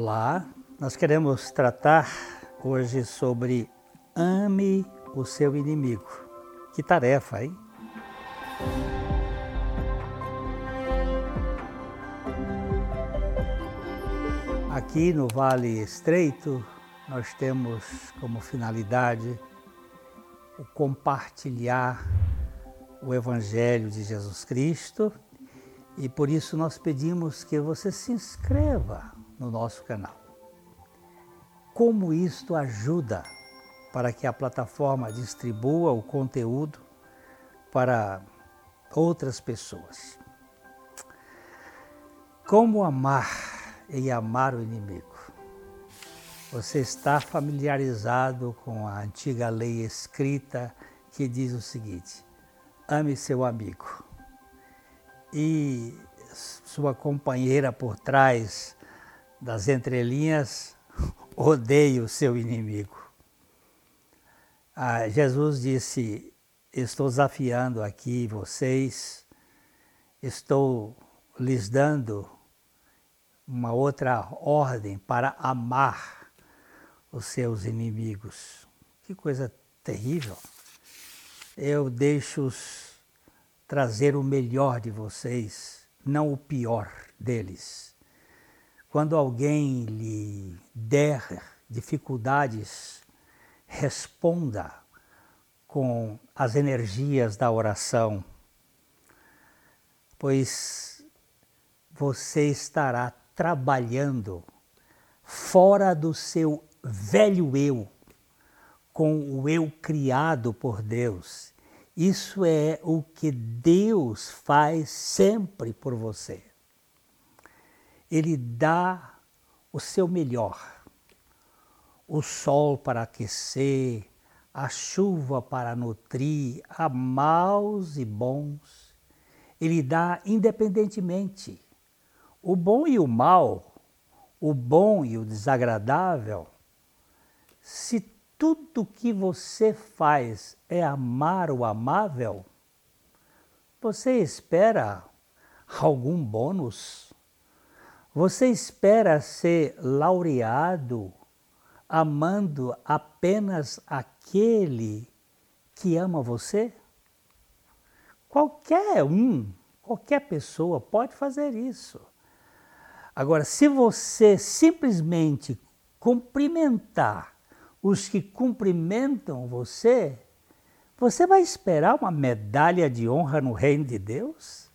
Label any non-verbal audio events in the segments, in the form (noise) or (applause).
Olá, nós queremos tratar hoje sobre ame o seu inimigo. Que tarefa, hein? Aqui no Vale Estreito, nós temos como finalidade o compartilhar o Evangelho de Jesus Cristo e por isso nós pedimos que você se inscreva no nosso canal. Como isto ajuda para que a plataforma distribua o conteúdo para outras pessoas? Como amar e amar o inimigo? Você está familiarizado com a antiga lei escrita que diz o seguinte: ame seu amigo e sua companheira por trás das entrelinhas (laughs) odeia o seu inimigo. Ah, Jesus disse: Estou desafiando aqui vocês, estou lhes dando uma outra ordem para amar os seus inimigos. Que coisa terrível. Eu deixo-os trazer o melhor de vocês, não o pior deles. Quando alguém lhe der dificuldades, responda com as energias da oração, pois você estará trabalhando fora do seu velho eu, com o eu criado por Deus isso é o que Deus faz sempre por você. Ele dá o seu melhor. O sol para aquecer, a chuva para nutrir, a maus e bons. Ele dá independentemente. O bom e o mal, o bom e o desagradável, se tudo que você faz é amar o amável, você espera algum bônus? Você espera ser laureado amando apenas aquele que ama você? Qualquer um, qualquer pessoa pode fazer isso. Agora, se você simplesmente cumprimentar os que cumprimentam você, você vai esperar uma medalha de honra no reino de Deus?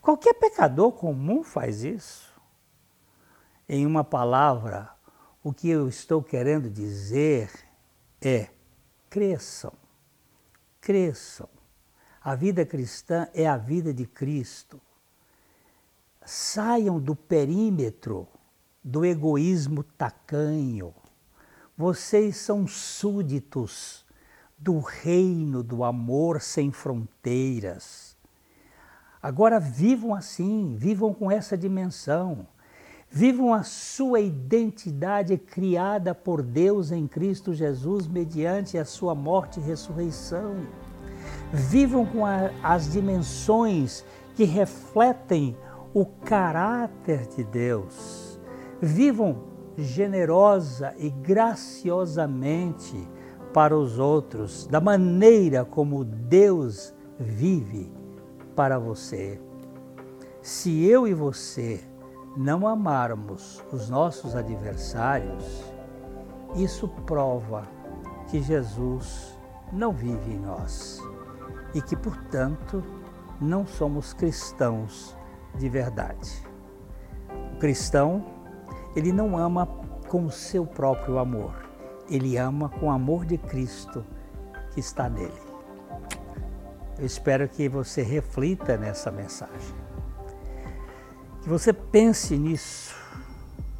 Qualquer pecador comum faz isso. Em uma palavra, o que eu estou querendo dizer é: cresçam, cresçam. A vida cristã é a vida de Cristo. Saiam do perímetro do egoísmo tacanho vocês são súditos do reino do amor sem fronteiras. Agora vivam assim, vivam com essa dimensão. Vivam a sua identidade criada por Deus em Cristo Jesus mediante a sua morte e ressurreição. Vivam com a, as dimensões que refletem o caráter de Deus. Vivam generosa e graciosamente para os outros, da maneira como Deus vive para você. Se eu e você não amarmos os nossos adversários, isso prova que Jesus não vive em nós e que, portanto, não somos cristãos de verdade. O cristão ele não ama com o seu próprio amor, ele ama com o amor de Cristo que está nele. Eu espero que você reflita nessa mensagem, que você pense nisso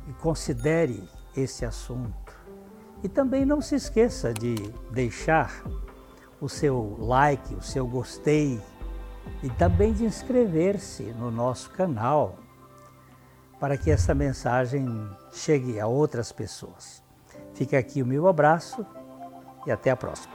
e considere esse assunto. E também não se esqueça de deixar o seu like, o seu gostei e também de inscrever-se no nosso canal para que essa mensagem chegue a outras pessoas. Fica aqui o meu abraço e até a próxima.